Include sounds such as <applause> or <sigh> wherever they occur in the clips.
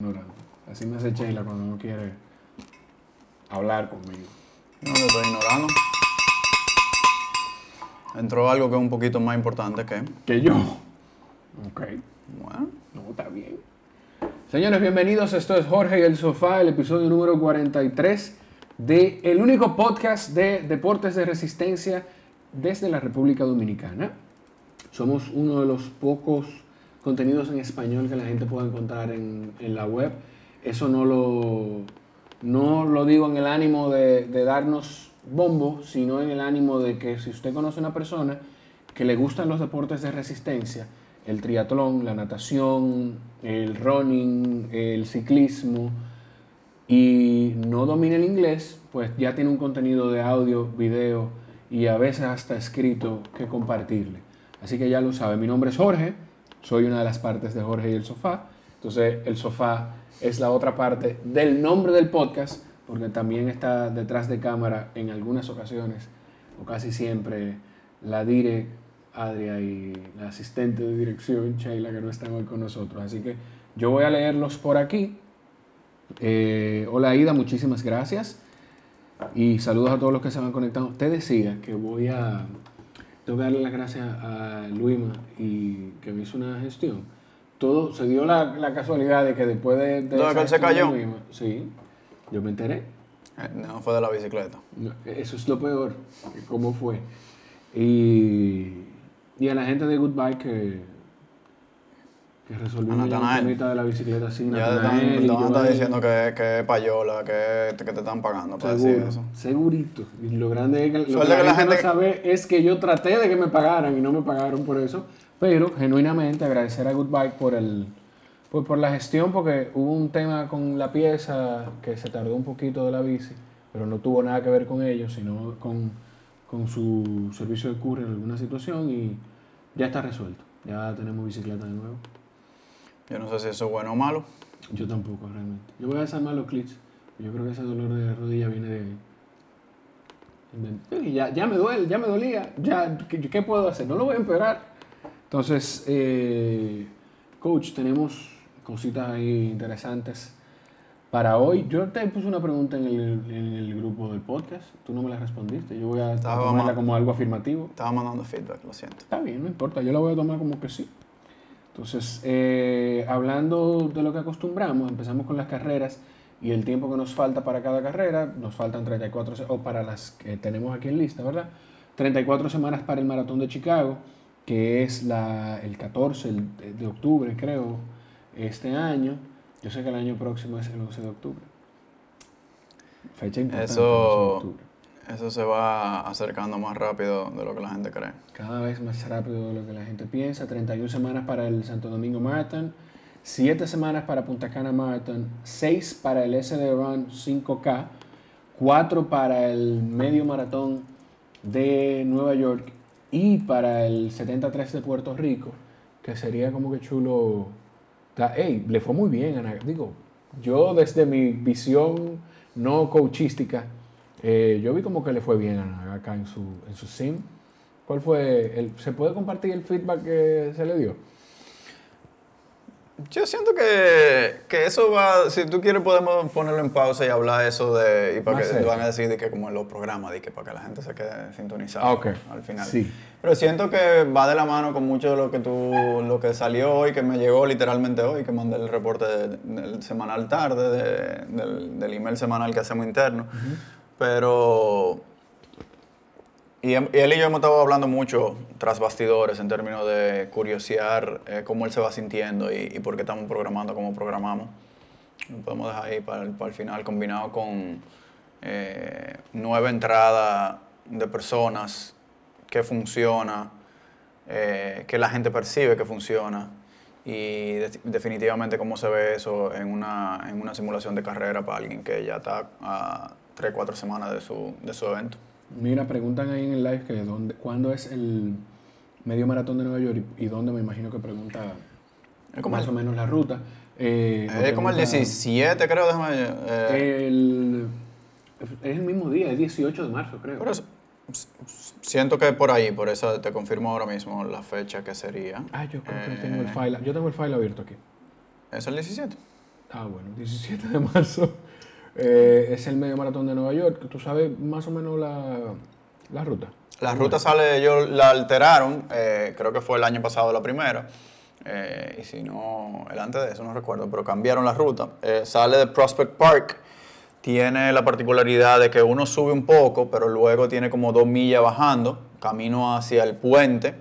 ignorando. Así me hace Sheila cuando no quiere hablar conmigo. No lo estoy ignorando. Entró algo que es un poquito más importante que. Que yo. Ok. Bueno, No, está bien. Señores, bienvenidos. Esto es Jorge y el Sofá, el episodio número 43 de el único podcast de deportes de resistencia desde la República Dominicana. Somos uno de los pocos contenidos en español que la gente puede encontrar en, en la web. Eso no lo, no lo digo en el ánimo de, de darnos bombo, sino en el ánimo de que si usted conoce a una persona que le gustan los deportes de resistencia, el triatlón, la natación, el running, el ciclismo, y no domina el inglés, pues ya tiene un contenido de audio, video y a veces hasta escrito que compartirle. Así que ya lo sabe, mi nombre es Jorge, soy una de las partes de Jorge y el sofá. Entonces el sofá es la otra parte del nombre del podcast, porque también está detrás de cámara en algunas ocasiones, o casi siempre, la dire Adria y la asistente de dirección Sheila que no están hoy con nosotros. Así que yo voy a leerlos por aquí. Eh, hola Ida, muchísimas gracias. Y saludos a todos los que se van conectando. Te decía que voy a, tengo que darle las gracias a Luima y que me hizo una gestión. Todo se dio la, la casualidad de que después de, de ¿De esa que él se cayó? Luima- sí, yo me enteré. eh, no fue de la bicicleta. No, Eso es lo peor, cómo fue. Y, y a la gente de Goodbye que, que un Natanael. temita de la bicicleta sin Ya te están, ahí. diciendo que, que es payola, que, que te están pagando para decir Seguro, eso. segurito. Y lo grande es que, lo que la, gente, no sabe es que yo traté de que me pagaran y no me pagaron por eso. Pero genuinamente agradecer a Goodbye por el por, por la gestión, porque hubo un tema con la pieza que se tardó un poquito de la bici, pero no tuvo nada que ver con ellos, sino con, con su servicio de courier en alguna situación y ya está resuelto. Ya tenemos bicicleta de nuevo. Yo no sé si eso es bueno o malo. Yo tampoco, realmente. Yo voy a desarmar los clics. Yo creo que ese dolor de rodilla viene de... de- Ya, ya me duele, ya me dolía. Ya, ¿qué, qué puedo hacer? No lo voy a empeorar. Entonces, eh, coach, tenemos cositas ahí interesantes para hoy. Yo te puse una pregunta en el, en el grupo del podcast. Tú no me la respondiste. Yo voy a Estaba tomarla como algo afirmativo. Estaba mandando feedback, lo siento. Está bien, no importa, yo la voy a tomar como que sí. Entonces, eh, hablando de lo que acostumbramos, empezamos con las carreras y el tiempo que nos falta para cada carrera, nos faltan 34, se- o para las que tenemos aquí en lista, ¿verdad? 34 semanas para el Maratón de Chicago, que es la, el 14 el- de octubre, creo, este año. Yo sé que el año próximo es el 11 de octubre. Fecha importante, Eso- 11 de octubre. Eso se va acercando más rápido de lo que la gente cree. Cada vez más rápido de lo que la gente piensa. 31 semanas para el Santo Domingo Marathon, 7 semanas para Punta Cana Marathon, 6 para el SD Run 5K, 4 para el medio maratón de Nueva York y para el 73 de Puerto Rico, que sería como que chulo. Da- Ey, le fue muy bien, Ana. Digo, yo desde mi visión no coachística, eh, yo vi como que le fue bien a acá en su, en su sim. ¿Cuál fue? El, ¿Se puede compartir el feedback que se le dio? Yo siento que, que eso va, si tú quieres podemos ponerlo en pausa y hablar eso de, y para Más que cerca. van a decir de que como en los programas, de que para que la gente se quede sintonizada Ah, ok. al final. Sí. Pero siento que va de la mano con mucho de lo que tú, lo que salió hoy, que me llegó literalmente hoy, que mandé el reporte de- del semanal tarde, de- del, del email semanal que hacemos interno. Pero y, em- y él y yo hemos estado hablando mucho tras bastidores en términos de curiosear eh, cómo él se va sintiendo y, por qué estamos programando como programamos. Lo podemos dejar ahí para el, final, combinado con eh, nueva entrada de personas que funciona, eh, que la gente percibe que funciona y de- definitivamente cómo se ve eso en una, en una simulación de carrera para alguien que ya está 3, 4 semanas de su, de su evento. Mira, preguntan ahí en el live que dónde, cuándo es el medio maratón de Nueva York y, y dónde me imagino que pregunta como más el- o menos la ruta. Eh, Es como el pregunta- 17, creo, déjame... eh, El, es el mismo día, es 18 de marzo, creo. por eso, siento que por ahí, por eso te confirmo ahora mismo la fecha que sería. Ah, yo creo que Eh, tengo el file. Yo tengo el file abierto aquí. ¿Es el 17? Ah, bueno, 17 de marzo. Eh, es el medio maratón de Nueva York. ¿Tú sabes más o menos la, la ruta? La ruta sale, ellos la alteraron, eh, creo que fue el año pasado la primera. Eh, y si no, el antes de eso no recuerdo, pero cambiaron la ruta. Sale de Prospect Park, tiene la particularidad de que uno sube un poco, pero luego tiene como dos millas bajando, camino hacia el puente,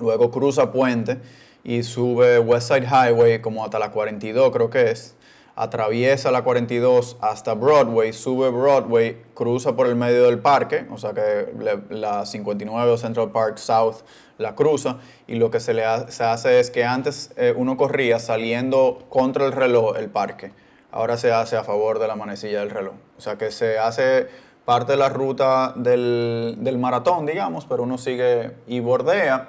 luego cruza puente y sube West Side Highway como hasta la 42 creo que es, atraviesa la 42 hasta Broadway, sube Broadway, cruza por el medio del parque, o sea que la 59 o Central Park South la cruza y lo que se le ha- se hace es que antes eh, uno corría saliendo contra el reloj el parque, ahora se hace a favor de la manecilla del reloj, o sea que se hace parte de la ruta del, del maratón, digamos, pero uno sigue y bordea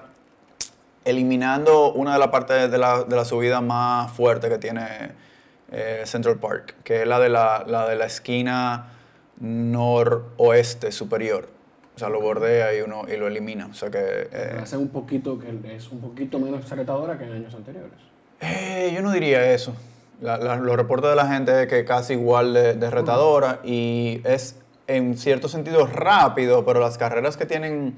eliminando una de las partes de la, de la subida más fuerte que tiene eh, Central Park, que es la de la, la de la esquina noroeste superior. O sea, lo bordea y uno y lo elimina. O sea que eh, Hace un poquito, que es un poquito menos retadora que en años anteriores. Eh, yo no diría eso. La- la- los reportes de la gente es que casi igual de, de retadora y es en cierto sentido rápido, pero las carreras que tienen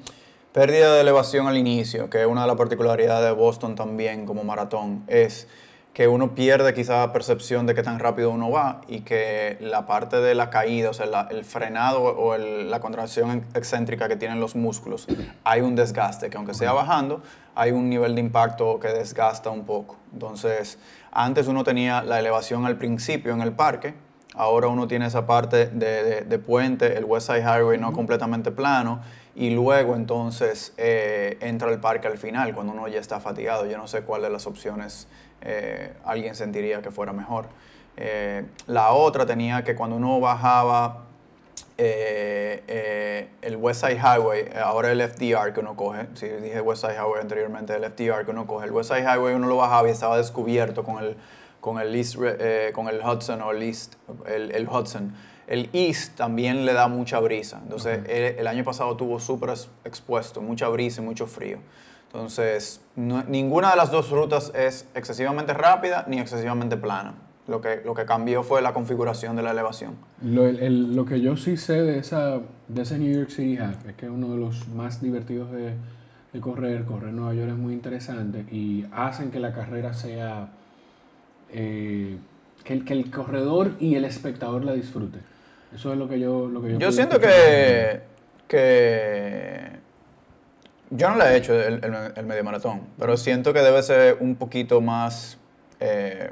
pérdida de elevación al inicio, que es una de las particularidades de Boston también como maratón, es que uno pierde quizá percepción de qué tan rápido uno va y que la parte de la caída, o sea, la- el frenado o el- la contracción excéntrica que tienen los músculos, hay un desgaste, que aunque sea bajando, hay un nivel de impacto que desgasta un poco. Entonces, antes uno tenía la elevación al principio en el parque, ahora uno tiene esa parte de, de- de puente, el West Side Highway no completamente plano, y luego entonces eh, entra el parque al final, cuando uno ya está fatigado. Yo no sé cuál de las opciones eh, alguien sentiría que fuera mejor. Eh, la otra tenía que cuando uno bajaba eh, el West Side Highway, ahora el FDR que uno coge, si dije West Side Highway anteriormente, el FDR que uno coge, el West Side Highway uno lo bajaba y estaba descubierto con el, con el, East, con el Hudson o el East, el, el Hudson. El East también le da mucha brisa, entonces el, el año pasado tuvo súper ex- expuesto, mucha brisa y mucho frío. Entonces, no- ninguna de las dos rutas es excesivamente rápida ni excesivamente plana. Lo que, lo que cambió fue la configuración de la elevación. Lo, el- el- lo que yo sí sé de, esa, de ese New York City Half es que es uno de los más divertidos de, de correr. Correr en Nueva York es muy interesante y hacen que la carrera sea. eh, que, el, que el corredor y el espectador la disfrute. Eso es lo que yo. Lo que yo, Yo siento que, que yo no le he hecho el, el- el medio maratón, pero siento que debe ser un poquito más eh,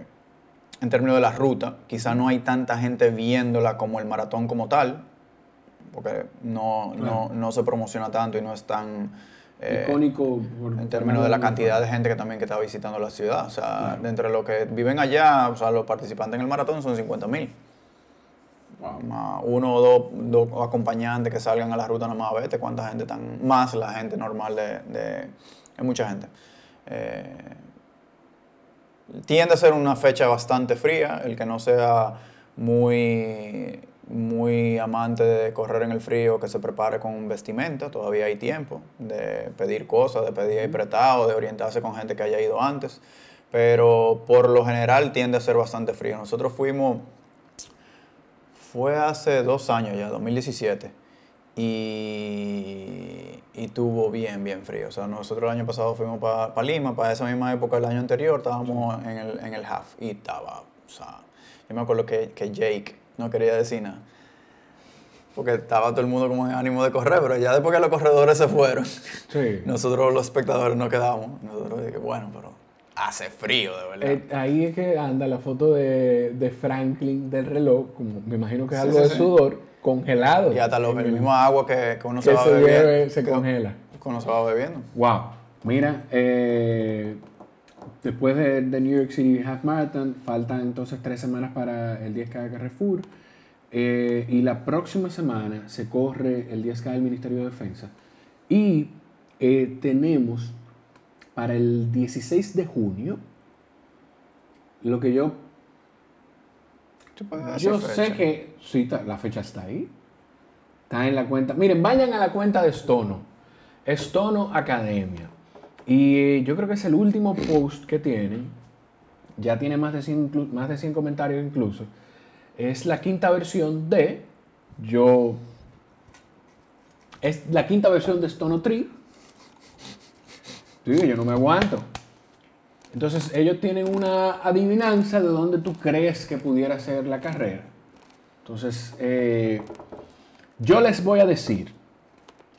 en términos de la ruta. Quizá no hay tanta gente viéndola como el maratón como tal, porque no, no, no se promociona tanto y no es tan... eh, Icónico. por- en términos de la cantidad de gente que también que está visitando la ciudad. O sea, de entre los que viven allá, o sea, los participantes en el maratón son 50 mil. Más Uno o dos, dos acompañantes que salgan a la ruta nomás a vete cuánta gente tan más la gente normal de, de hay mucha gente. Eh, tiende a ser una fecha bastante fría, el que no sea muy muy amante de correr en el frío, que se prepare con un vestimenta, todavía hay tiempo de pedir cosas, de pedir prestado, de orientarse con gente que haya ido antes, pero por lo general tiende a ser bastante frío. Nosotros fuimos, fue hace dos años ya, 2017, y, y tuvo bien, bien frío. O sea, nosotros el año pasado fuimos para Lima, para esa misma época del año anterior, estábamos en el, en el half y estaba, o sea, yo me acuerdo que, que Jake no quería decir nada. Porque estaba todo el mundo como en ánimo de correr, pero ya después que los corredores se fueron, Sí. <laughs> nosotros los espectadores nos quedamos. Nosotros dije, bueno, pero hace frío, de verdad. Eh, ahí es que anda la foto de, de Franklin del reloj, como me imagino que es Sí, algo sí, de sí. sudor, congelado. y hasta los, el mismo agua que, que uno se va se bebiendo. bebe, se que- congela. que uno se va bebiendo. Wow. Mira, eh, después de, de New York City Half Marathon, faltan entonces tres semanas para el 10K de Carrefour. eh, y la próxima semana se corre el 10K del Ministerio de Defensa. Y eh, tenemos para el 16 de junio, lo que yo ¿Tú puedes decir yo sé que sí, la fecha está ahí. Está en la cuenta. Miren, vayan a la cuenta de Stono. Stono Academia. Y yo creo que es el último post que tienen ya tiene más de 100, inclu- más de 100 comentarios incluso. Es la quinta versión de yo es la quinta versión de Stone Tree. Sí, yo no me aguanto. Entonces ellos tienen una adivinanza de dónde tú crees que pudiera ser la carrera. Entonces, eh, yo les voy a decir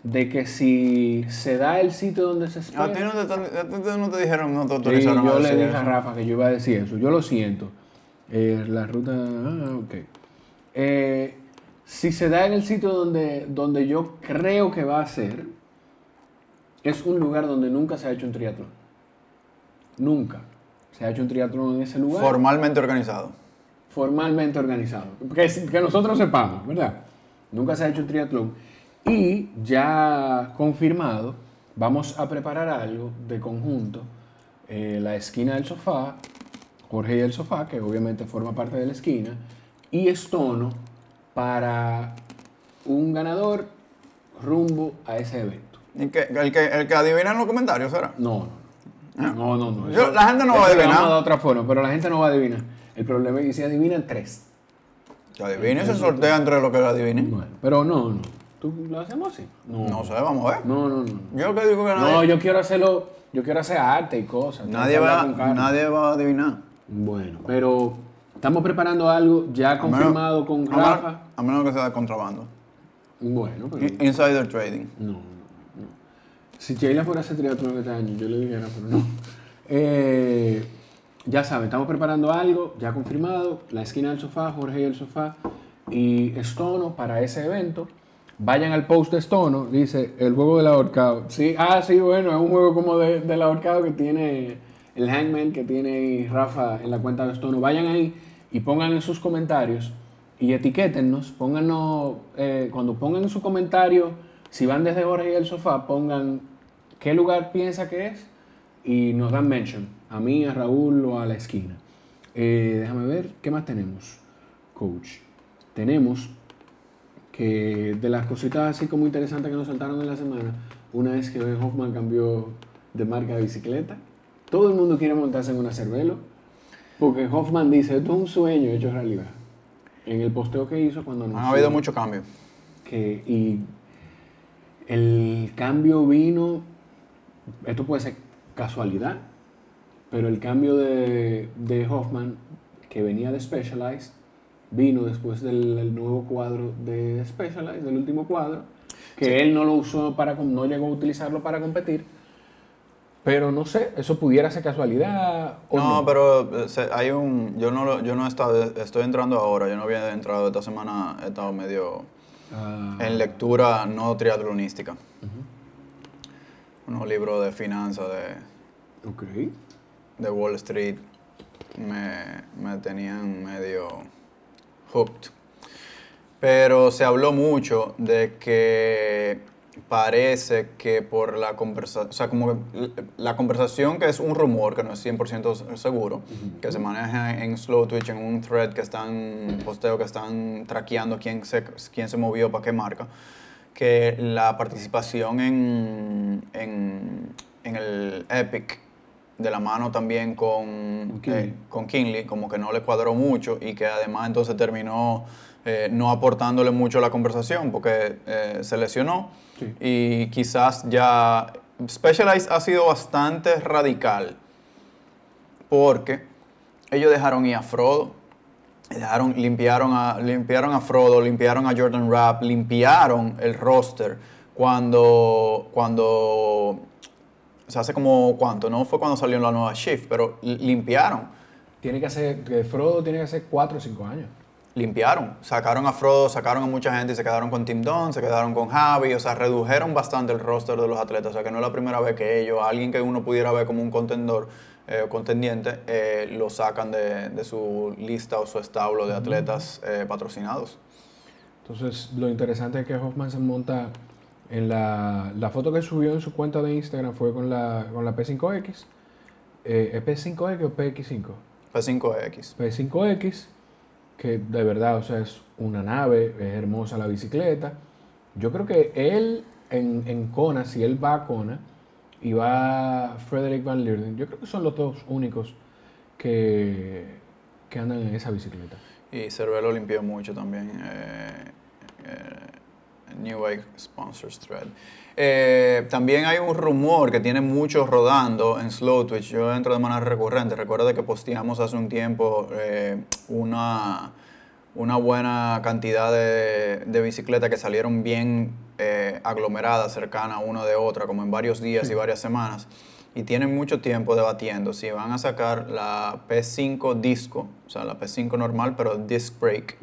de que si se da el sitio donde se espera... A ti no te, están- a ti no te dijeron, no te Sí, autorizaron yo a le dije eso. a Rafa que yo iba a decir eso. Yo lo siento. Eh, la ruta. Ah, ok. Eh, si se da en el sitio donde, donde yo creo que va a ser, es un lugar donde nunca se ha hecho un triatlón. Nunca se ha hecho un triatlón en ese lugar. Formalmente organizado. formalmente organizado. Que, que nosotros sepamos, ¿verdad? Nunca se ha hecho un triatlón. Y ya confirmado, vamos a preparar algo de conjunto. eh, la esquina del sofá, Jorge y el sofá, que obviamente forma parte de la esquina, y Estono para un ganador rumbo a ese evento. ¿El, que, ¿El que adivina en los comentarios será? No, no, no, no. no, Yo- la gente no va a adivinar. dar otra forma, pero la gente no va a adivinar. El problema es que si adivinan tres. Que adivine, se sortea entre los que lo adivinen. Bueno, pero no, no. ¿Tú lo hacemos así? No. No sé, vamos a ver. No, no, no. Yo que digo que nadie, No, yo quiero hacerlo, yo quiero hacer arte y cosas. nadie, va, nadie va a adivinar. Bueno, pero estamos preparando algo ya menos- confirmado con a menos- Rafa. A menos que sea de contrabando. Bueno, pero In- Insider trading. no. Si Sheila fuera a hacer triatlón este año, yo le dijera, pero no. Eh, ya saben, estamos preparando algo, ya confirmado, la esquina del sofá, Jorge y el sofá, y Estono para ese evento. Vayan al post de Estono, dice el juego del ahorcado. Sí, ah, sí, bueno, es un juego como de, del ahorcado que tiene el Hangman, que tiene Rafa en la cuenta de Estono. Vayan ahí y pongan en sus comentarios y etiquétennos, pónganos, eh, cuando pongan en su comentario, si van desde Jorge y el sofá, pongan qué lugar piensa que es y nos dan mention, a mí, a Raúl o a la esquina. Eh, déjame ver, ¿qué más tenemos? Coach. Tenemos que de las cositas así como interesantes que nos saltaron en la semana, una es que Hoffman cambió de marca de bicicleta. Todo el mundo quiere montarse en una Cervelo, porque Hoffman dice, esto es un sueño hecho realidad. En el posteo que hizo cuando Han anunció habido muchos cambios. que y el cambio vino, esto puede ser casualidad, pero el cambio de, de Hoffman, que venía de Specialized, vino después del el nuevo cuadro de Specialized, del último cuadro, que él no lo usó para, no llegó a utilizarlo para competir, pero no sé, eso pudiera ser casualidad o No, no. pero eh, hay un. Yo no, yo no he estado. Estoy entrando ahora. Yo no había entrado esta semana. He estado medio Ah, en lectura no triatlonística. Unos libros de finanzas de, ok. de Wall Street me, me tenían medio hooked. Pero se habló mucho de que parece que por la conversación, o sea, como la conversación que es un rumor, que no es 100% seguro, que se maneja en Slow Twitch, en un thread que están, posteo que están traqueando quién se, quién se movió para qué marca, que la participación en, en, en el Epic, de la mano también con, Con Kinley. eh, con Kinley, como que no le cuadró mucho y que además entonces terminó eh, no aportándole mucho a la conversación porque eh, se lesionó Sí. y quizás ya Specialized ha sido bastante radical porque ellos dejaron ir a Frodo, limpiaron, a, limpiaron a Frodo, limpiaron a Jordan Rapp, limpiaron el roster cuando, cuando o sea, hace como cuánto, no fue cuando salió la nueva Shift, pero li- limpiaron, Tiene que hacer, Frodo tiene que hacer 4 o 5 años. Limpiaron. Sacaron a Frodo, sacaron a mucha gente y se quedaron con Tim Dunn, se quedaron con Javi, o sea, redujeron bastante el roster de los atletas. O sea, que no es la primera vez que ellos, alguien que uno pudiera ver como un contendor eh, o contendiente, eh, lo sacan de, de su lista o su establo de atletas eh, patrocinados. Entonces, lo interesante es que Hoffman se monta en la, la foto que subió en su cuenta de Instagram fue con la, con la P5X. Eh, ¿Es P5X o PX5? P5X. P5X, que de verdad, o sea, es una nave, es hermosa la bicicleta. Yo creo que él en, en Kona, si él va a Kona y va Frederick Van Leerden, yo creo que son los dos únicos que, que andan en esa bicicleta. Y Cervelo limpió mucho también. Eh, eh, New Bike Sponsors Thread. Eh, también hay un rumor que tiene muchos rodando en Slow Twitch. Yo entro de manera recurrente. Recuerda que posteamos hace un tiempo eh, una, una buena cantidad de, de bicicletas que salieron bien eh, aglomeradas, cercanas una de otra, como en varios días y varias semanas. Y tienen mucho tiempo debatiendo si van a sacar la P5 disco, o sea, la P5 normal, pero disc brake.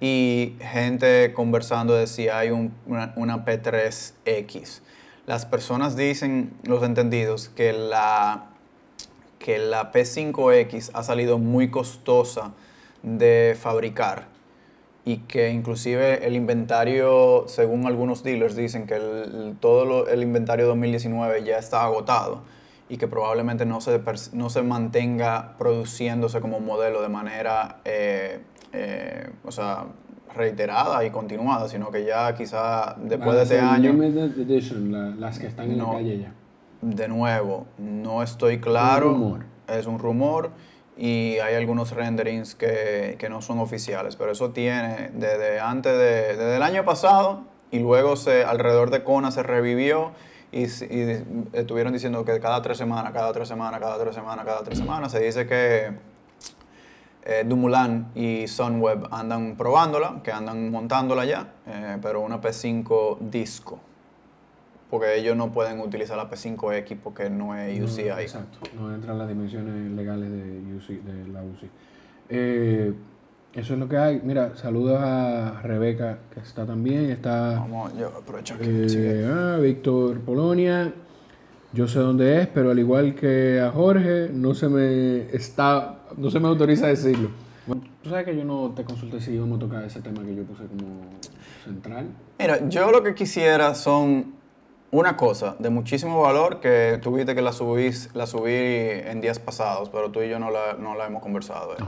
Y gente conversando de si hay un- una, una P3X. Las personas dicen, los entendidos, que la, que la P5X ha salido muy costosa de fabricar y que inclusive el inventario, según algunos dealers, dicen que el- todo lo- el inventario 2019 ya está agotado y que probablemente no se, no se mantenga produciéndose como modelo de manera, eh, eh, o sea, reiterada y continuada, sino que ya quizá después de este año... Limited Edition, la- las que están en la calle ya. De nuevo, no estoy claro. rumor. Es un rumor y hay algunos renderings que, que no son oficiales, pero eso tiene desde antes de, desde el año pasado y luego se alrededor de Kona se revivió y, estuvieron diciendo que cada tres semanas, cada tres semanas, cada tres semanas, cada tres semanas. Se dice que eh, Dumoulin y Sunweb andan probándola, que andan montándola ya, eh, pero una P5 disco porque ellos no pueden utilizar la P5X porque no es UCI. No, exacto, no entran las dimensiones legales de, UCI, de la UCI. Eh, eso es lo que hay. Mira, saludos a Rebeca, que está también. Está Vamos, yo aprovecho que eh, ah, Víctor Polonia. Yo sé dónde es, pero al igual que a Jorge, no se me está, no se me autoriza a decirlo. Tú sabes que yo no te consulté si íbamos a tocar ese tema que yo puse como central. Mira, yo lo que quisiera son una cosa de muchísimo valor que tuviste que la subí, la subí en días pasados, pero tú y yo no la, no la hemos conversado. eh.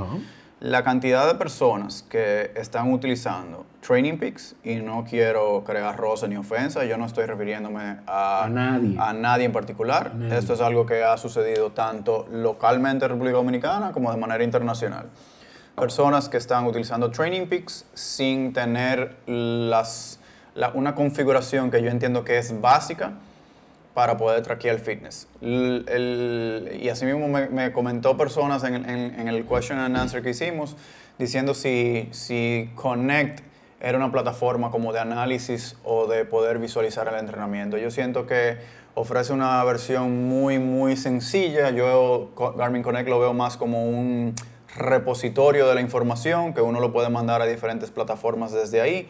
La cantidad de personas que están utilizando Training Peaks, y no quiero crear roce ni ofensa, yo no estoy refiriéndome a, A nadie. a nadie en particular. Nadie. Esto es algo que ha sucedido tanto localmente en República Dominicana como de manera internacional. Personas que están utilizando Training Peaks sin tener las, una configuración que yo entiendo que es básica para poder traquear el fitness. Y así mismo me, me comentó personas en, en- el question and answer que hicimos diciendo si, si Connect era una plataforma como de análisis o de poder visualizar el entrenamiento. Yo siento que ofrece una versión muy, muy sencilla. Yo Garmin Connect lo veo más como un repositorio de la información que uno lo puede mandar a diferentes plataformas desde ahí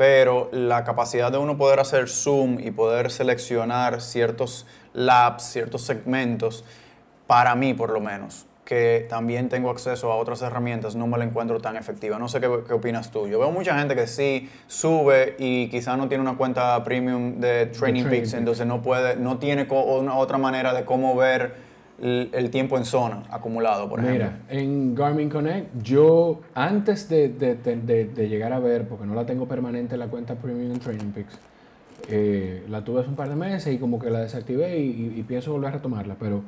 pero la capacidad de uno poder hacer zoom y poder seleccionar ciertos labs, ciertos segmentos, para mí por lo menos, que también tengo acceso a otras herramientas, no me la encuentro tan efectiva. No sé qué, qué opinas tú. Yo veo mucha gente que sí sube y quizá no tiene una cuenta premium de Training Peaks, entonces no puede, no tiene una otra manera de cómo ver el, tiempo en zona acumulado, por ejemplo. Mira, en Garmin Connect, yo antes de, de- de- de- de llegar a ver, porque no la tengo permanente la cuenta Premium en Training Peaks, eh, la tuve hace un par de meses y como que la desactivé y, y- y pienso volver a retomarla. Pero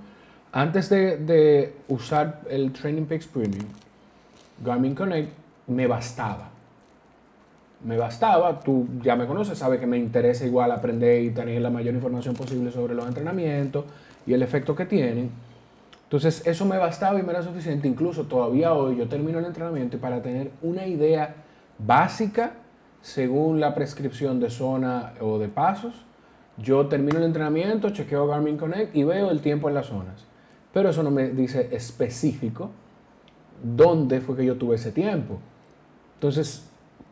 antes de, de usar el Training Peaks Premium, Garmin Connect me bastaba. Me bastaba, tú ya me conoces, sabes que me interesa igual aprender y tener la mayor información posible sobre los entrenamientos y el efecto que tienen. Entonces eso me bastaba y me era suficiente. Incluso todavía hoy yo termino el entrenamiento para tener una idea básica según la prescripción de zona o de pasos, yo termino el entrenamiento, chequeo Garmin Connect y veo el tiempo en las zonas. Pero eso no me dice específico dónde fue que yo tuve ese tiempo. Entonces,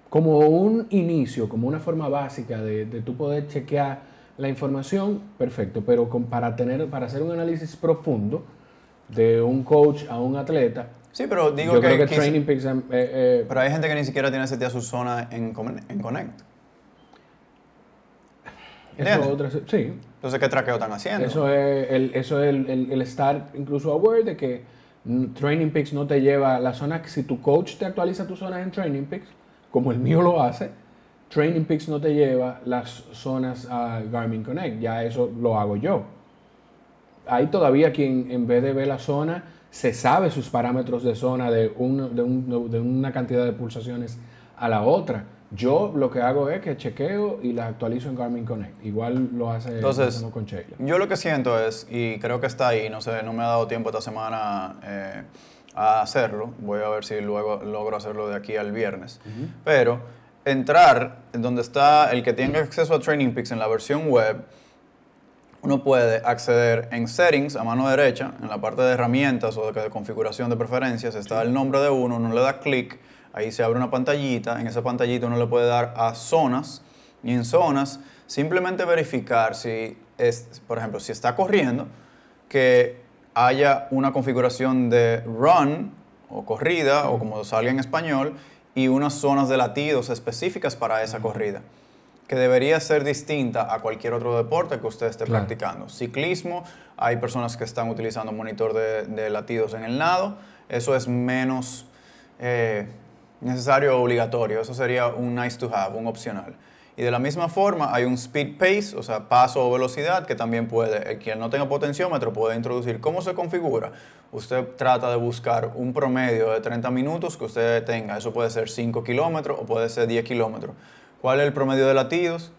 como un inicio, como una forma básica de, de tú poder chequear la información, perfecto, pero con- para, tener, para hacer un análisis profundo de un coach a un atleta, Sí, pero digo yo que, creo que Training Peaks, eh, eh, pero hay gente que ni siquiera tiene seteada su zona en, en Connect. eso otra- sí, Entonces, ¿qué traqueo están haciendo? Eso es el, eso es el, el- el estar incluso aware de que Training Peaks no te lleva a la zona, si tu coach te actualiza tus zonas en Training Peaks, como el mío lo hace, Training Peaks no te lleva las zonas a Garmin Connect, ya eso lo hago yo. Hay todavía quien en vez de ver la zona, se sabe sus parámetros de zona de, un- de un- de una cantidad de pulsaciones a la otra. Yo lo que hago es que chequeo y la actualizo en Garmin Connect. Igual lo hace Entonces, con Sheila. Yo lo que siento es, y creo que está ahí, no sé, no me ha dado tiempo esta semana eh, a hacerlo. Voy a ver si luego logro hacerlo de aquí al viernes. Pero entrar en donde está el que tenga acceso a Training Peaks en la versión web, uno puede acceder en Settings a mano derecha, en la parte de herramientas o de, de configuración de preferencias, está el nombre de uno, uno le da clic, ahí se abre una pantallita, en esa pantallita uno le puede dar a zonas y en zonas simplemente verificar si, es, por ejemplo, si está corriendo, que haya una configuración de run o corrida o como salga en español y unas zonas de latidos específicas para esa corrida que debería ser distinta a cualquier otro deporte que usted esté Claro. practicando. Ciclismo, hay personas que están utilizando monitor de, de latidos en el nado, eso es menos eh, necesario o obligatorio, eso sería un nice to have, un opcional. Y de la misma forma hay un speed pace, o sea, paso o velocidad, que también puede, el quien no tenga potenciómetro puede introducir. ¿Cómo se configura? Usted trata de buscar un promedio de 30 minutos que usted tenga, eso puede ser 5 kilómetros o puede ser 10 kilómetros. ¿Cuál es el promedio de latidos?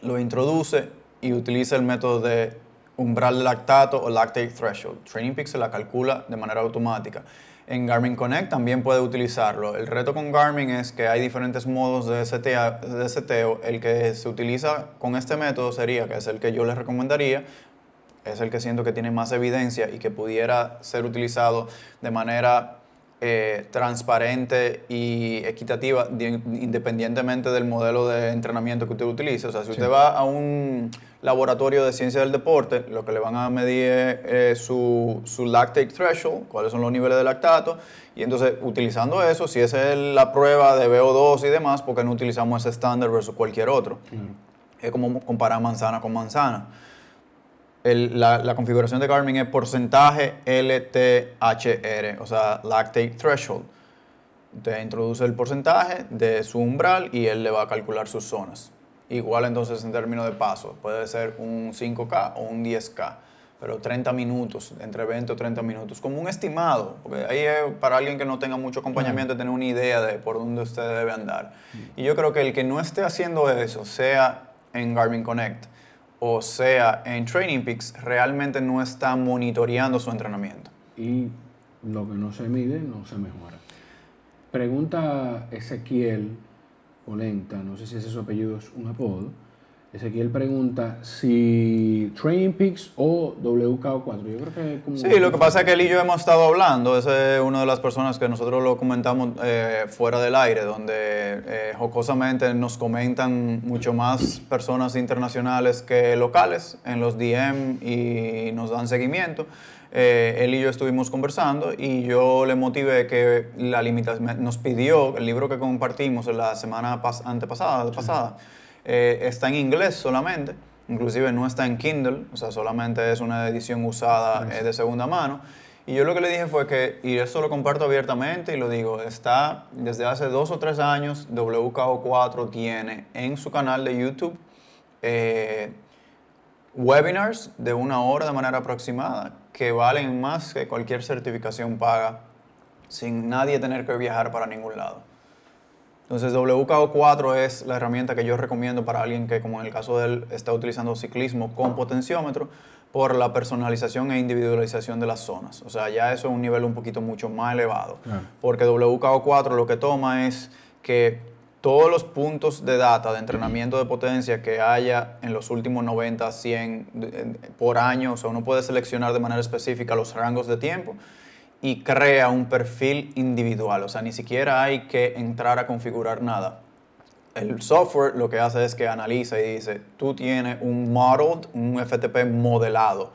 Lo introduce y utiliza el método de umbral lactato o lactate threshold. Training Peaks se la calcula de manera automática. En Garmin Connect también puede utilizarlo. El reto con Garmin es que hay diferentes modos de, setea- de seteo. El que se utiliza con este método sería, que es el que yo les recomendaría, es el que siento que tiene más evidencia y que pudiera ser utilizado de manera eh, transparente y equitativa di- independientemente del modelo de entrenamiento que usted utilice. O sea, si usted va a un laboratorio de ciencia del deporte, lo que le van a medir es eh, su, su lactate threshold, cuáles son los niveles de lactato, y entonces utilizando eso, si esa es la prueba de VO2 y demás, ¿por qué no utilizamos ese estándar versus cualquier otro? Es como comparar manzana con manzana. El- la, la configuración de Garmin es porcentaje LTHR, o sea, lactate threshold. Usted introduce el porcentaje de su umbral y él le va a calcular sus zonas. Igual entonces en términos de paso, puede ser un 5K o un 10K, pero 30 minutos, entre 20 o 30 minutos, como un estimado, porque ahí es para alguien que no tenga mucho acompañamiento tener una idea de por dónde usted debe andar. Y yo creo que el que no esté haciendo eso, sea en Garmin Connect o sea en Training Peaks, realmente no está monitoreando su entrenamiento. Y lo que no se mide no se mejora. Pregunta Ezequiel Polenta, no sé si ese su apellido es un apodo. Ezequiel pregunta si Training Peaks o WKO4. Yo creo que Sí, lo que pasa es que él y yo hemos estado hablando, es una de las personas que nosotros lo comentamos eh, fuera del aire, donde eh, jocosamente nos comentan mucho más personas internacionales que locales en los DM y nos dan seguimiento. Eh, él y yo estuvimos conversando y yo le motivé que la limitación, nos pidió el libro que compartimos la semana pas- antepasada, pasada, eh, está en inglés solamente, inclusive no está en Kindle, o sea, solamente es una edición usada eh, de segunda mano. Y yo lo que le dije fue que, y eso lo comparto abiertamente y lo digo, está desde hace dos o tres años, WKO4 tiene en su canal de YouTube eh, webinars de una hora de manera aproximada que valen más que cualquier certificación paga sin nadie tener que viajar para ningún lado. Entonces WKO4 es la herramienta que yo recomiendo para alguien que, como en el caso de él, está utilizando ciclismo con potenciómetro por la personalización e individualización de las zonas. O sea, ya eso es un nivel un poquito mucho más elevado. Porque WKO4 lo que toma es que todos los puntos de data de entrenamiento de potencia que haya en los últimos 90, 100 de- en- por año, o sea, uno puede seleccionar de manera específica los rangos de tiempo y crea un perfil individual. O sea, ni siquiera hay que entrar a configurar nada. El software lo que hace es que analiza y dice, tú tienes un modeled, un FTP modelado.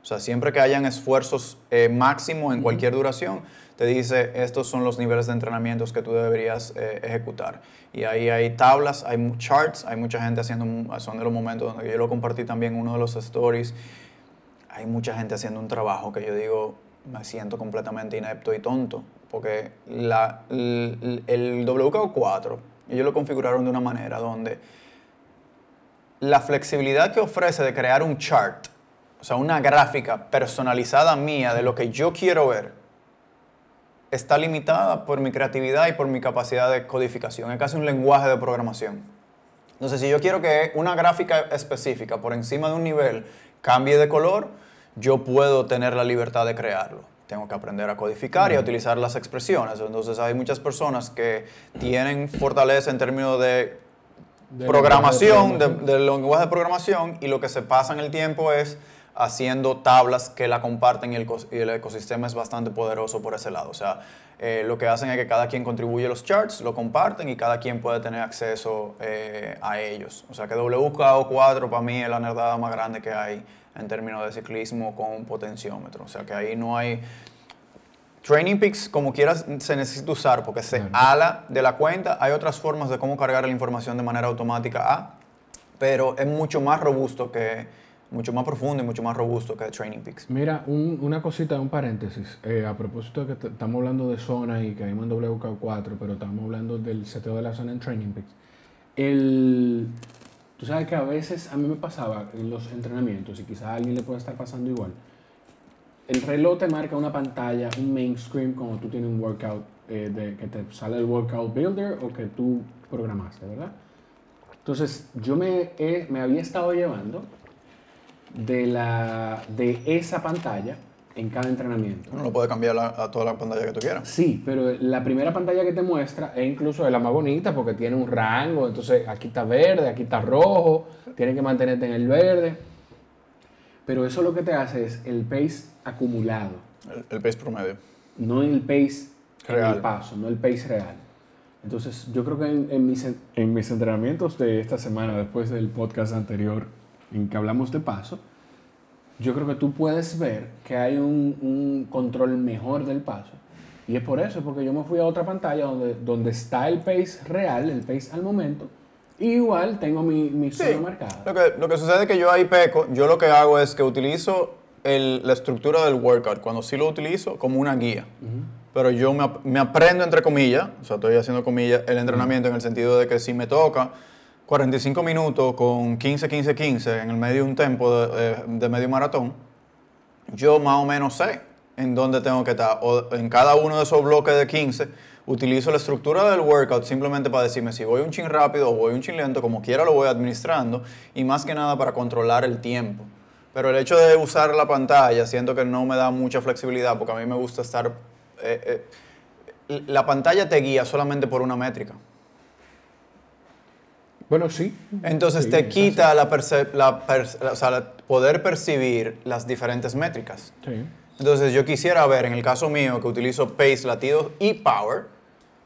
O sea, siempre que hayan esfuerzos eh, máximo en cualquier duración, te dice, estos son los niveles de entrenamientos que tú deberías eh, ejecutar. Y ahí hay tablas, hay charts, hay mucha gente haciendo, son de los momentos donde yo lo compartí también uno de los stories, hay mucha gente haciendo un trabajo que yo digo, me siento completamente inepto y tonto, porque la, el, el WKO4, ellos lo configuraron de una manera donde la flexibilidad que ofrece de crear un chart o sea, una gráfica personalizada mía de lo que yo quiero ver, está limitada por mi creatividad y por mi capacidad de codificación. Es casi un lenguaje de programación. Entonces, si yo quiero que una gráfica específica por encima de un nivel cambie de color, yo puedo tener la libertad de crearlo. Tengo que aprender a codificar y a utilizar las expresiones. Entonces, hay muchas personas que tienen fortaleza en términos de, programación, del lenguaje de programación, y lo que se pasa en el tiempo es haciendo tablas que la comparten y el, ecosistema es bastante poderoso por ese lado. O sea, eh, lo que hacen es que cada quien contribuye los charts, lo comparten y cada quien puede tener acceso eh, a ellos. O sea que WKO4 para mí es la nerdada más grande que hay en términos de ciclismo con un potenciómetro. O sea que ahí no hay... Training Peaks, como quieras, se necesita usar porque se ala de la cuenta. Hay otras formas de cómo cargar la información de manera automática a, pero es mucho más robusto que, mucho más profundo y mucho más robusto que Training Peaks. Mira, una cosita, un paréntesis. Eh, a propósito de que estamos hablando de zona y que hay en WK4, pero estamos hablando del seteo de la zona en Training Peaks. El, tú sabes que a veces a mí me pasaba en los entrenamientos, y quizás a alguien le pueda estar pasando igual. El reloj te marca una pantalla, un main screen, como tú tienes un workout, eh, de, que te sale el workout builder o que tú programaste, ¿verdad? Entonces, yo me, me había estado llevando de, la, de esa pantalla en cada entrenamiento. No lo puede cambiar a toda la pantalla que tú quieras. Sí, pero la primera pantalla que te muestra es incluso la más bonita porque tiene un rango. Entonces aquí está verde, aquí está rojo, tienes que mantenerte en el verde. Pero eso lo que te hace es el pace acumulado. El, pace promedio. No el pace real. en el paso, no el pace real. Entonces yo creo que en, mis, en mis entrenamientos de esta semana, después del podcast anterior, en que hablamos de paso, yo creo que tú puedes ver que hay un, control mejor del paso. Y es por eso, porque yo me fui a otra pantalla donde, donde está el pace real, el pace al momento, y igual tengo mi, mi zona marcada. Lo que, lo que sucede es que yo ahí peco, yo lo que hago es que utilizo el, la estructura del workout, cuando sí lo utilizo, como una guía. Pero yo me, me, aprendo, entre comillas, o sea, estoy haciendo comillas, el entrenamiento en el sentido de que si me toca 45 minutos con 15, 15, 15 en el medio de un tempo de, de, medio maratón, yo más o menos sé en dónde tengo que estar. O en cada uno de esos bloques de 15, utilizo la estructura del workout simplemente para decirme si voy un chin rápido o voy un chin lento, como quiera lo voy administrando, y más que nada para controlar el tiempo. Pero el hecho de usar la pantalla, siento que no me da mucha flexibilidad, porque a mí me gusta estar... Eh, eh, la pantalla te guía solamente por una métrica. Bueno, sí. Entonces te quita la, o sea, poder percibir las diferentes métricas. Sí. Entonces yo quisiera ver, en el caso mío, que utilizo pace, latidos y power,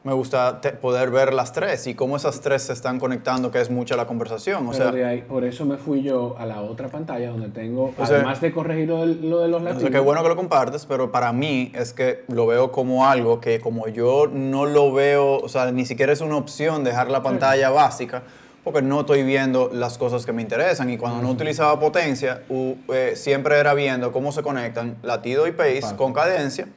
me gusta poder ver las tres y cómo esas tres se están conectando, que es mucha la conversación. O sea, por eso me fui yo a la otra pantalla donde tengo, además de corregir lo de, los latidos. O sea, qué bueno que lo compartes, pero para mí es que lo veo como algo que como yo no lo veo, o sea, ni siquiera es una opción dejar la pantalla básica porque no estoy viendo las cosas que me interesan. Y cuando no utilizaba potencia, eh, siempre era viendo cómo se conectan latido y pace con cadencia.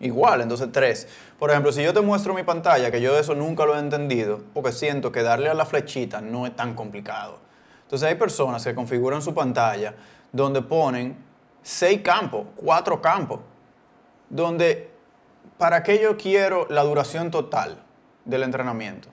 Igual, entonces tres. Por ejemplo, si yo te muestro mi pantalla, que yo de eso nunca lo he entendido, porque siento que darle a la flechita no es tan complicado. Entonces hay personas que configuran su pantalla donde ponen seis campos, cuatro campos, donde para qué yo quiero la duración total del entrenamiento.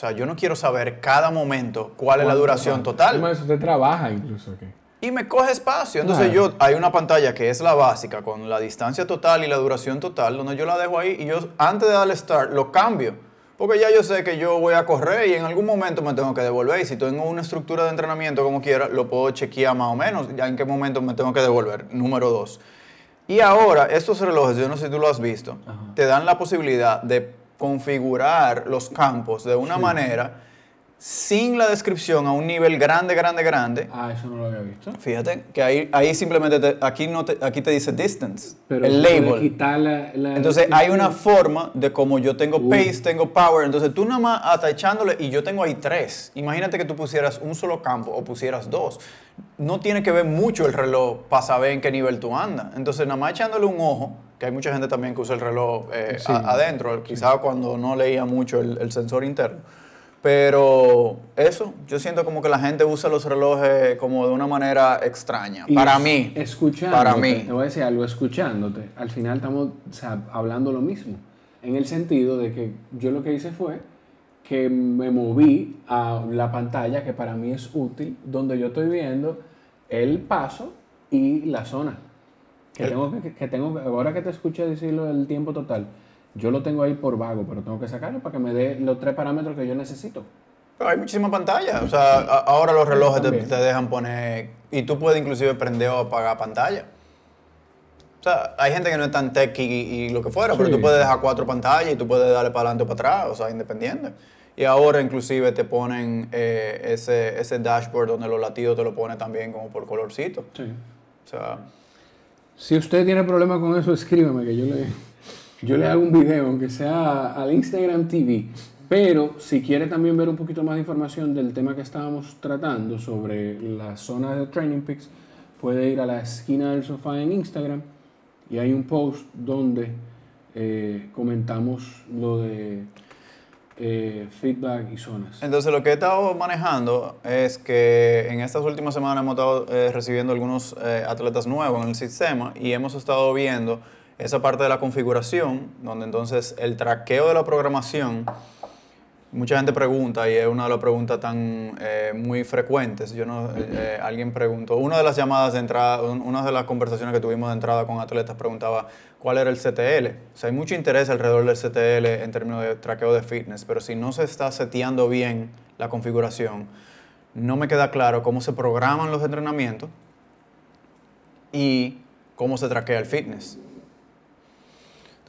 O sea, yo no quiero saber cada momento cuál es la duración total. Eso te trabaja incluso. Y me coge espacio. Entonces yo, hay una pantalla que es la básica, con la distancia total y la duración total, donde yo la dejo ahí y yo antes de darle start lo cambio. Porque ya yo sé que yo voy a correr y en algún momento me tengo que devolver. Y si tengo una estructura de entrenamiento como quiera, lo puedo chequear más o menos. Ya en qué momento me tengo que devolver. Número dos. Y ahora, estos relojes, yo no sé si tú lo has visto, te dan la posibilidad de configurar los campos de una manera sin la descripción a un nivel grande, grande, grande. Ah, eso no lo había visto. Fíjate que ahí, ahí simplemente te, aquí, no te, aquí te dice distance, Pero el label. entonces hay una forma de como yo tengo pace, tengo power. Entonces tú nada más hasta echándole y yo tengo ahí tres. Imagínate que tú pusieras un solo campo o pusieras dos. No tiene que ver mucho el reloj para saber en qué nivel tú andas. Entonces nada más echándole un ojo que hay mucha gente también que usa el reloj eh, adentro, quizás cuando no leía mucho el, el, sensor interno. Pero eso, yo siento como que la gente usa los relojes como de una manera extraña. Y para mí. Escuchándote, Para mí. Te voy a decir algo, escuchándote. Al final estamos o sea, hablando lo mismo. En el sentido de que yo lo que hice fue que me moví a la pantalla que para mí es útil, donde yo estoy viendo el paso y la zona. Que El- tengo que, que tengo, ahora que te escuché decirlo del tiempo total, yo lo tengo ahí por vago, pero tengo que sacarlo para que me dé los tres parámetros que yo necesito. Pero hay muchísimas pantallas. O sea, a- ahora los relojes te, te dejan poner. Y tú puedes inclusive prender o apagar pantalla. O sea, hay gente que no es tan tech y, y lo que fuera, pero tú puedes dejar cuatro pantallas y tú puedes darle para adelante o para atrás, o sea, independiente. Y ahora inclusive te ponen eh, ese, ese dashboard donde los latidos te lo pone también como por colorcito. Sí. O sea, Si usted tiene problema con eso, escríbeme que yo le, yo le hago un video, aunque sea al Instagram TV. Pero si quiere también ver un poquito más de información del tema que estábamos tratando sobre la zona de Training Peaks, puede ir a la esquina del sofá en Instagram y hay un post donde eh, comentamos lo de eh, feedback y zonas. Entonces lo que he estado manejando es que en estas últimas semanas hemos estado eh, recibiendo algunos eh, atletas nuevos en el sistema y hemos estado viendo esa parte de la configuración, donde entonces el traqueo de la programación, mucha gente pregunta y es una de las preguntas tan eh, muy frecuentes. Yo no, eh, alguien preguntó, una de las llamadas de entrada, un- una de las conversaciones que tuvimos de entrada con atletas preguntaba cuál era el CTL. O sea, hay mucho interés alrededor del CTL en términos de traqueo de fitness, pero si no se está seteando bien la configuración, no me queda claro cómo se programan los entrenamientos y cómo se traquea el fitness.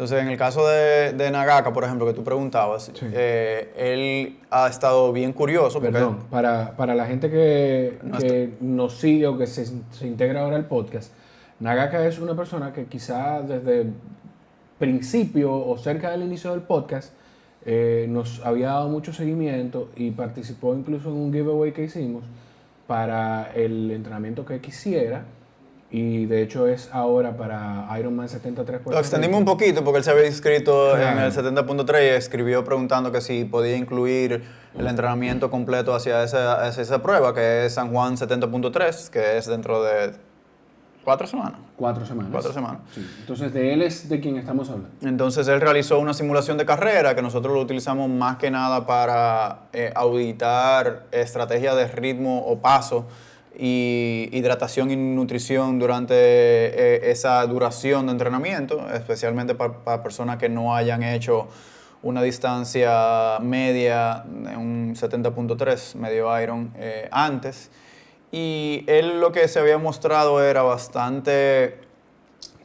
Entonces, en el caso de, de Nagaka, por ejemplo, que tú preguntabas, Sí. eh, él ha estado bien curioso. porque- Perdón, para, para la gente que, No que nos sigue o que se, se integra ahora al podcast, Nagaka es una persona que quizá desde principio o cerca del inicio del podcast eh, nos había dado mucho seguimiento y participó incluso en un giveaway que hicimos para el entrenamiento que quisiera y de hecho es ahora para Ironman 73 Lo extendimos un poquito porque él se había inscrito en Claro. el 70.3 y escribió preguntando que si podía incluir el entrenamiento completo hacia esa, hacia esa prueba, que es San Juan 70.3, que es dentro de cuatro semanas. Cuatro semanas. Cuatro semanas. Sí. Entonces de él es de quien estamos hablando. Entonces él realizó una simulación de carrera que nosotros lo utilizamos más que nada para eh, auditar estrategias de ritmo o paso y hidratación y nutrición durante eh, esa duración de entrenamiento, especialmente para, personas que no hayan hecho una distancia media, un 70.3 medio Iron eh, antes. Y él lo que se había mostrado era bastante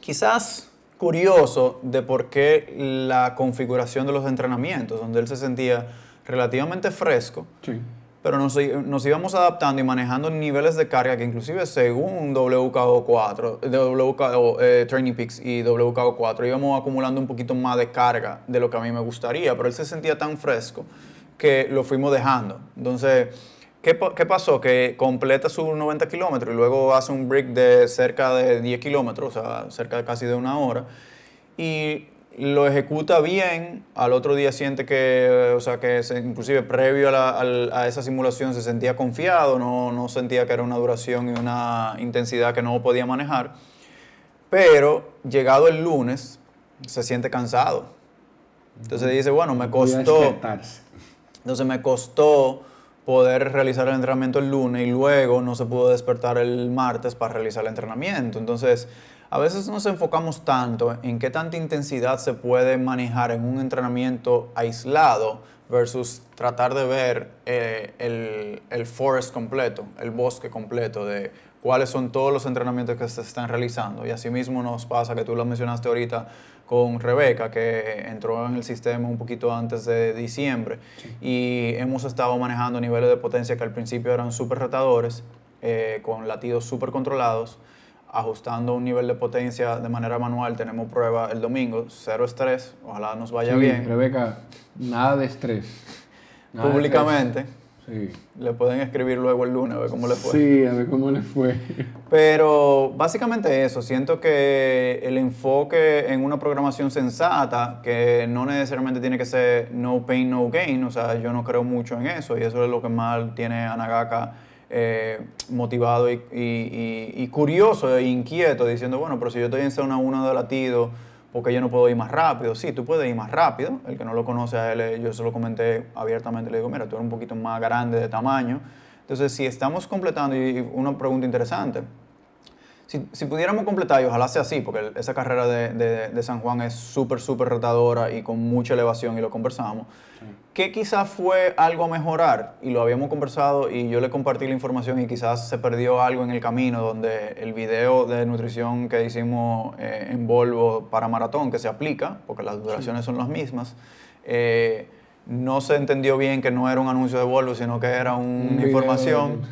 quizás curioso de por qué la configuración de los entrenamientos, donde él se sentía relativamente fresco, Sí. Pero nos, nos íbamos adaptando y manejando niveles de carga que inclusive según WKO4, de WKO, eh, Training Peaks y WKO4 íbamos acumulando un poquito más de carga de lo que a mí me gustaría, pero él se sentía tan fresco que lo fuimos dejando. Entonces, ¿qué, qué pasó? Que completa sus 90 kilómetros y luego hace un break de cerca de 10 kilómetros, o sea, cerca de casi de una hora, y lo ejecuta bien, al otro día siente que, o sea, que se- inclusive previo a, la- a esa simulación se sentía confiado, no, no sentía que era una duración y una intensidad que no podía manejar, pero llegado el lunes se siente cansado. Entonces dice, bueno, me costó... Entonces me costó poder realizar el entrenamiento el lunes y luego no se pudo despertar el martes para realizar el entrenamiento. Entonces, a veces nos enfocamos tanto en qué tanta intensidad se puede manejar en un entrenamiento aislado versus tratar de ver eh, el, el forest completo, el bosque completo de cuáles son todos los entrenamientos que se están realizando. Y asimismo nos pasa, que tú lo mencionaste ahorita con Rebeca, que entró en el sistema un poquito antes de diciembre, y hemos estado manejando niveles de potencia que al principio eran súper retadores, eh, con latidos súper controlados, ajustando un nivel de potencia de manera manual. Tenemos prueba el domingo, cero estrés, ojalá nos vaya Sí, bien. Rebeca, nada de estrés. Nada de Públicamente. estrés. Sí. Le pueden escribir luego el lunes a ver cómo le fue. Sí, a ver cómo le fue. Pero básicamente eso, siento que el enfoque en una programación sensata, que no necesariamente tiene que ser no pain, no gain, o sea, yo no creo mucho en eso y eso es lo que más tiene a Nagaka eh, motivado y, y- y- curioso e inquieto, diciendo, bueno, pero si yo estoy en zona 1 de latido, ¿por qué yo no puedo ir más rápido? Sí, tú puedes ir más rápido. El que no lo conoce a él, eh, yo se lo comenté abiertamente, le digo, mira, tú eres un poquito más grande de tamaño. Entonces, si estamos completando, y una pregunta interesante, si, si pudiéramos completar, y ojalá sea así, porque esa carrera de, de- de San Juan es súper, súper retadora y con mucha elevación, y lo conversamos, ¿qué quizás fue algo a mejorar? Y lo habíamos conversado y yo le compartí la información y quizás se perdió algo en el camino, donde el video de nutrición que hicimos eh, en Volvo para maratón, que se aplica, porque las duraciones son las mismas, eh, no se entendió bien que no era un anuncio de Volvo, sino que era Un una información.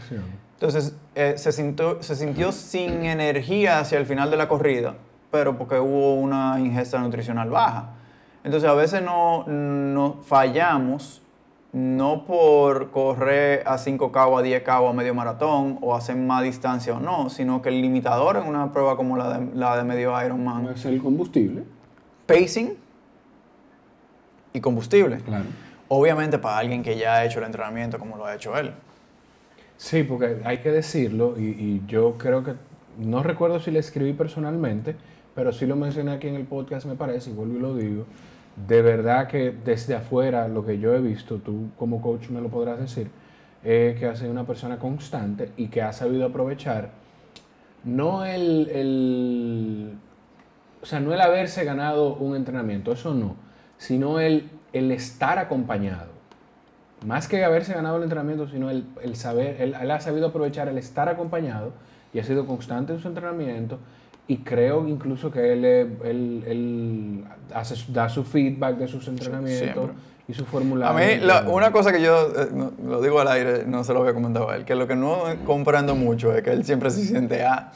Entonces eh, se, sintió, se sintió sin energía hacia el final de la corrida, pero porque hubo una ingesta nutricional baja. Entonces a veces no, no fallamos, no por correr a 5K o a 10K o a medio maratón o hacer más distancia o no, sino que el limitador en una prueba como la de, la de medio Ironman, Es el combustible. pacing y combustible. Claro. Obviamente para alguien que ya ha hecho el entrenamiento como lo ha hecho él. Sí, porque hay que decirlo, y, y yo creo que, no recuerdo si le escribí personalmente, pero sí lo mencioné aquí en el podcast, me parece, y vuelvo y lo digo. De verdad que desde afuera, lo que yo he visto, tú como coach me lo podrás decir, es que ha sido una persona constante y que ha sabido aprovechar no el, el- o sea, no el haberse ganado un entrenamiento, eso no, sino el, el estar acompañado. Más que haberse ganado el entrenamiento, sino el, el saber, él, él ha sabido aprovechar el estar acompañado y ha sido constante en su entrenamiento y creo incluso que él, eh, él- él hace, da su feedback de sus entrenamientos Siempre. y su A formulario. mí, la- una cosa que yo, eh, no- lo digo al aire, no se lo había comentado a él, que lo que no comprendo mucho es que él siempre se siente A.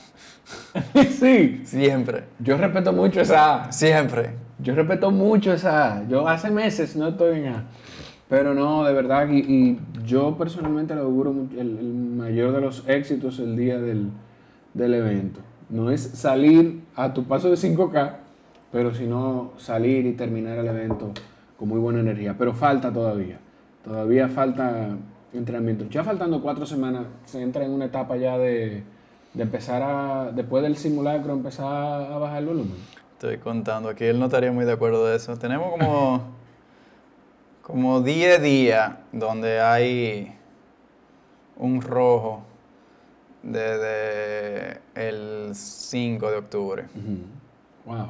<laughs> sí, Siempre. yo respeto mucho esa A. Siempre. Yo respeto mucho esa A. Yo hace meses no estoy en A. Pero no, de verdad, y, yo personalmente le auguro el, el mayor de los éxitos el día del, del evento. No es salir a tu paso de 5K, pero sino salir y terminar el evento con muy buena energía. Pero falta todavía. Todavía falta entrenamiento. Ya faltando cuatro semanas, se entra en una etapa ya de, de empezar a, después del simulacro, empezar a bajar el volumen. Estoy contando aquí, él no estaría muy de acuerdo de eso. Tenemos como, como 10 días donde hay un rojo desde el 5 de octubre. Wow.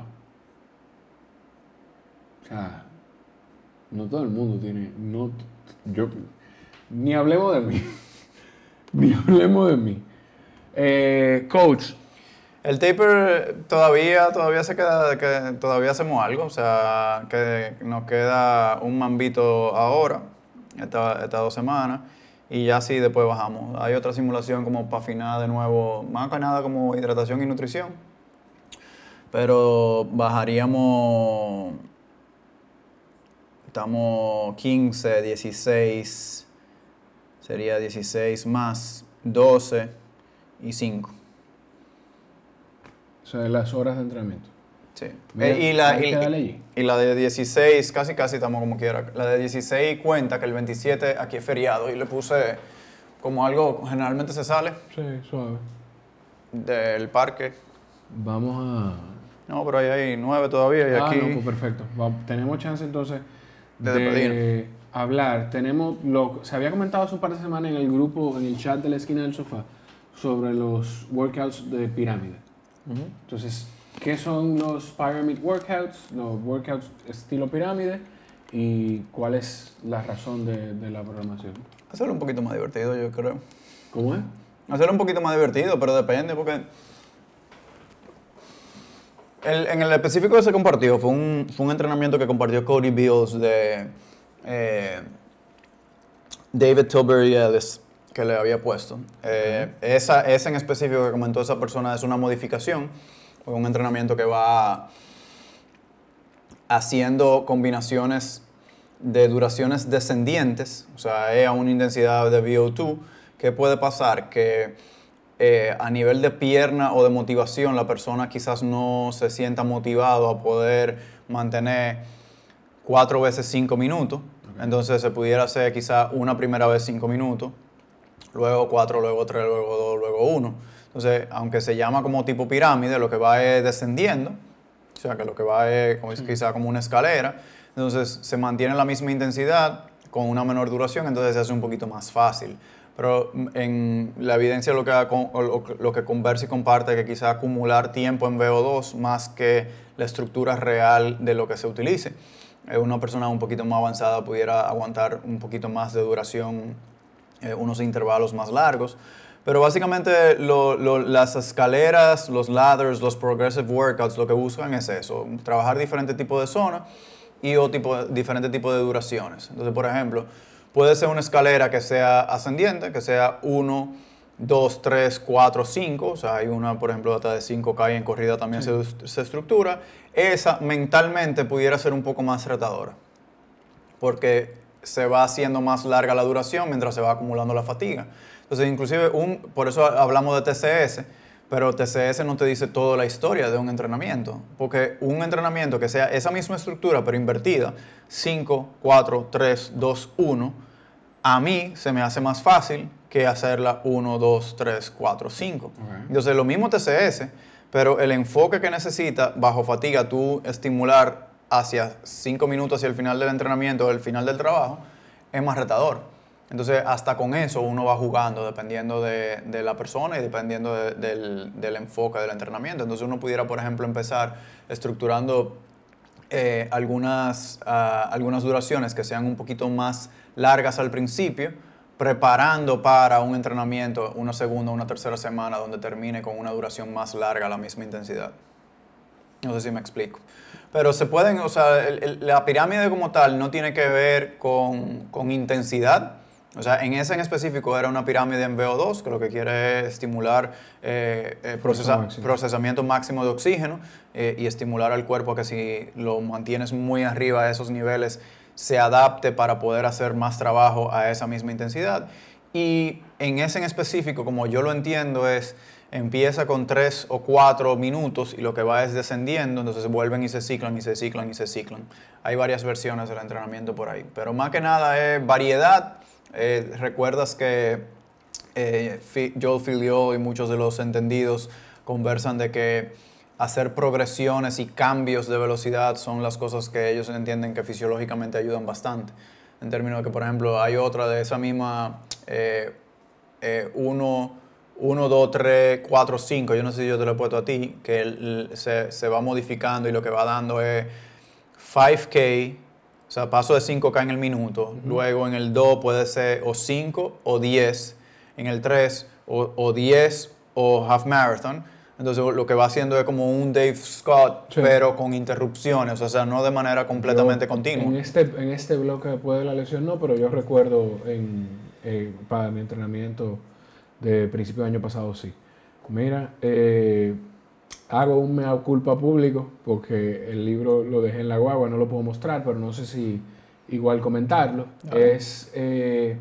O sea, no todo el mundo tiene. No, yo, ni hablemos de mí. <laughs> ni hablemos de mí. Eh, coach, El taper todavía, todavía se queda, que todavía hacemos algo, o sea, que nos queda un mambito ahora, esta- estas dos semanas, y ya sí después bajamos. Hay otra simulación como para afinar de nuevo, más que nada como hidratación y nutrición, pero bajaríamos, estamos 15, 16, sería 16 más 12 y 5. O sea, las horas de entrenamiento. Sí. Mira, Eh, y, la, y, y la de 16, casi casi estamos como quiera. La de 16 cuenta que el 27 aquí es feriado y le puse como algo, generalmente se sale Sí, suave. del parque. Vamos a. No, pero ahí hay nueve todavía y Ah, aquí... no, pues perfecto. Tenemos chance entonces De de, hablar. Tenemos lo se había comentado hace un par de semanas en el grupo, en el chat de la esquina del sofá, sobre los workouts de pirámide. Entonces, ¿qué son los Pyramid Workouts? Los workouts estilo pirámide y cuál es la razón de, de la programación. Hacerlo un poquito más divertido, yo creo. ¿Cómo es? Hacerlo un poquito más divertido, pero depende porque... El- en el específico que se compartió fue un, fue un entrenamiento que compartió Cody Bills de eh, David Tilbury Ellis que le había puesto. Eh, esa, esa en específico que comentó esa persona es una modificación, un entrenamiento que va haciendo combinaciones de duraciones descendientes, o sea, es a una intensidad de VO2, ¿qué puede pasar? Que eh, a nivel de pierna o de motivación la persona quizás no se sienta motivado a poder mantener cuatro veces cinco minutos, entonces se pudiera hacer quizás una primera vez cinco minutos, luego cuatro, luego tres, luego dos, luego uno. Entonces, aunque se llama como tipo pirámide, lo que va es descendiendo, o sea, que lo que va es como, quizá como una escalera, entonces se mantiene la misma intensidad con una menor duración, entonces se hace un poquito más fácil. Pero en la evidencia lo que, lo que conversa y comparte es que quizá acumular tiempo en VO2 más que la estructura real de lo que se utilice. Una persona un poquito más avanzada pudiera aguantar un poquito más de duración, eh, unos intervalos más largos. Pero básicamente las escaleras, los ladders, los progressive workouts, lo que buscan es eso, trabajar diferentes tipos de zonas y o tipo, diferentes tipos de duraciones. Entonces, por ejemplo, puede ser una escalera que sea ascendiente, que sea 1, 2, 3, 4, 5, o sea, hay una, por ejemplo, hasta de 5K y en corrida también se, se, estructura. Esa mentalmente pudiera ser un poco más retadora, porque se va haciendo más larga la duración mientras se va acumulando la fatiga. Entonces, inclusive, un, por eso hablamos de TCS, pero TCS no te dice toda la historia de un entrenamiento, porque un entrenamiento que sea esa misma estructura pero invertida, 5, 4, 3, 2, 1, a mí se me hace más fácil que hacerla 1, 2, 3, 4, 5. Entonces lo mismo TCS, pero el enfoque que necesita bajo fatiga tú estimular hacia 5 minutos hacia el final del entrenamiento o el final del trabajo es más retador. Entonces, hasta con eso uno va jugando dependiendo de, la persona y dependiendo del, enfoque del entrenamiento. Entonces, uno pudiera, por ejemplo, empezar estructurando eh, algunas, ah, algunas duraciones que sean un poquito más largas al principio, preparando para un entrenamiento una segunda una tercera semana donde termine con una duración más larga la misma intensidad. No sé si me explico. Pero se pueden, o sea, la pirámide como tal no tiene que ver con, con intensidad, o sea, en ese en específico era una pirámide en VO2, que lo que quiere es estimular eh, eh procesamiento máximo de oxígeno eh, y estimular al cuerpo a que si lo mantienes muy arriba a esos niveles, se adapte para poder hacer más trabajo a esa misma intensidad. Y en ese en específico, como yo lo entiendo, es empieza con tres o cuatro minutos y lo que va es descendiendo, entonces vuelven y se ciclan y se ciclan y se ciclan. Hay varias versiones del entrenamiento por ahí, pero más que nada es variedad eh, ¿Recuerdas que eh, Joel Filio y muchos de los entendidos conversan de que hacer progresiones y cambios de velocidad son las cosas que ellos entienden que fisiológicamente ayudan bastante? En términos de que, por ejemplo, hay otra de esa misma 1, 2, 3, 4, 5, yo no sé si yo te lo he puesto a ti, que se, se va modificando y lo que va dando es 5K, o sea, paso de 5K en el minuto. Luego en el 2 puede ser o 5 o 10. En el 3 o, 10 o half marathon. Entonces lo que va haciendo es como un Dave Scott, pero con interrupciones, o sea, no de manera completamente continua. En este, en este bloque después de la lesión no, pero yo recuerdo en, eh, para mi entrenamiento de principio de año pasado sí. Mira, eh, hago un mea culpa público porque el libro lo dejé en la guagua, no lo puedo mostrar, pero no sé si igual comentarlo. Es, eh,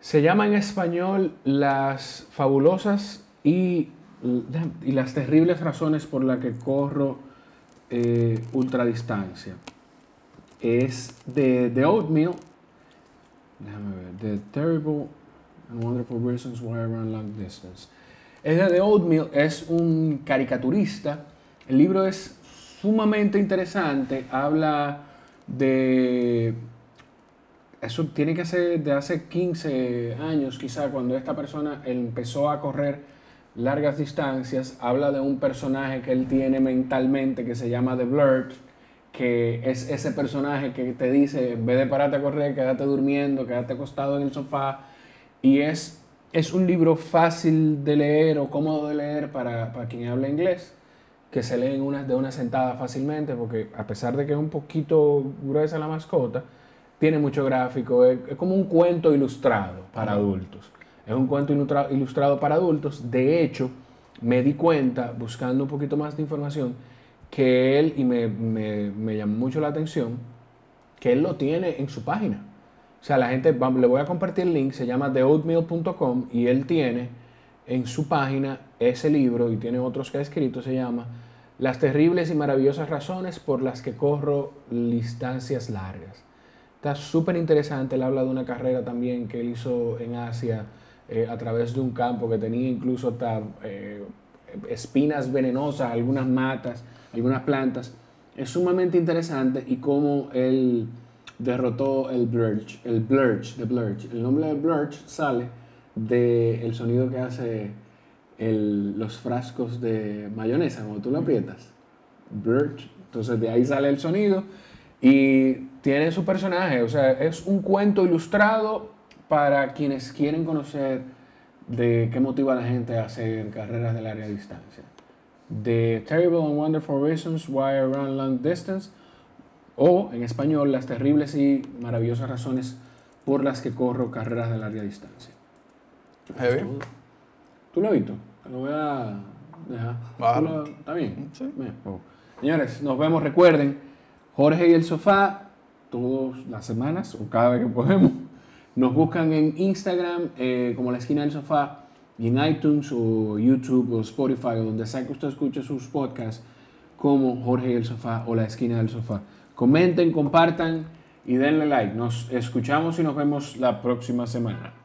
se llama en español Las fabulosas y, y, las terribles razones por las que corro eh, ultradistancia. Es de, de Oatmeal, déjame ver, The Terrible and Wonderful Reasons Why I Run Long Distance. Es de Oatmeal, es un caricaturista. El libro es sumamente interesante. Habla de. Eso tiene que ser de hace 15 años, quizá, cuando esta persona empezó a correr largas distancias. Habla de un personaje que él tiene mentalmente que se llama The Blurt, que es ese personaje que te dice: en vez de pararte a correr, quédate durmiendo, quédate acostado en el sofá. Y es es un libro fácil de leer o cómodo de leer para, quien habla inglés, que se lee una, de una sentada fácilmente, porque a pesar de que es un poquito gruesa la mascota, tiene mucho gráfico, es, como un cuento ilustrado para adultos. Es un cuento ilustrado para adultos. De hecho, me di cuenta, buscando un poquito más de información, que él, y me, me llamó mucho la atención, que él lo tiene en su página. O sea, la gente, le voy a compartir el link, se llama theoatmeal.com y él tiene en su página ese libro y tiene otros que ha escrito, se llama Las terribles y maravillosas razones por las que corro distancias largas. Está súper interesante, él habla de una carrera también que él hizo en Asia eh, a través de un campo que tenía incluso hasta eh, espinas venenosas, algunas matas, algunas plantas. Es sumamente interesante y cómo él derrotó el blurch, el blurch, de blurch. El nombre de blurch sale del sonido que hace los frascos de mayonesa cuando tú lo aprietas. Blurch. Entonces de ahí sale el sonido y tiene su personaje. O sea, es un cuento ilustrado para quienes quieren conocer de qué motiva a la gente a hacer carreras de larga distancia. The Terrible and Wonderful Reasons Why I Run Long Distance o en español Las terribles y maravillosas razones por las que corro carreras de larga distancia. ¿Tú lo has visto? Te lo voy a dejar. ¿Está bien? Sí. Oh. Señores, nos vemos. Recuerden, Jorge y el sofá, todas las semanas o cada vez que podemos. Nos buscan en Instagram eh, como la esquina del sofá y en iTunes o YouTube o Spotify o donde sea que usted escuche sus podcasts como Jorge y el sofá o la esquina del sofá. Comenten, compartan y denle like. Nos escuchamos y nos vemos la próxima semana.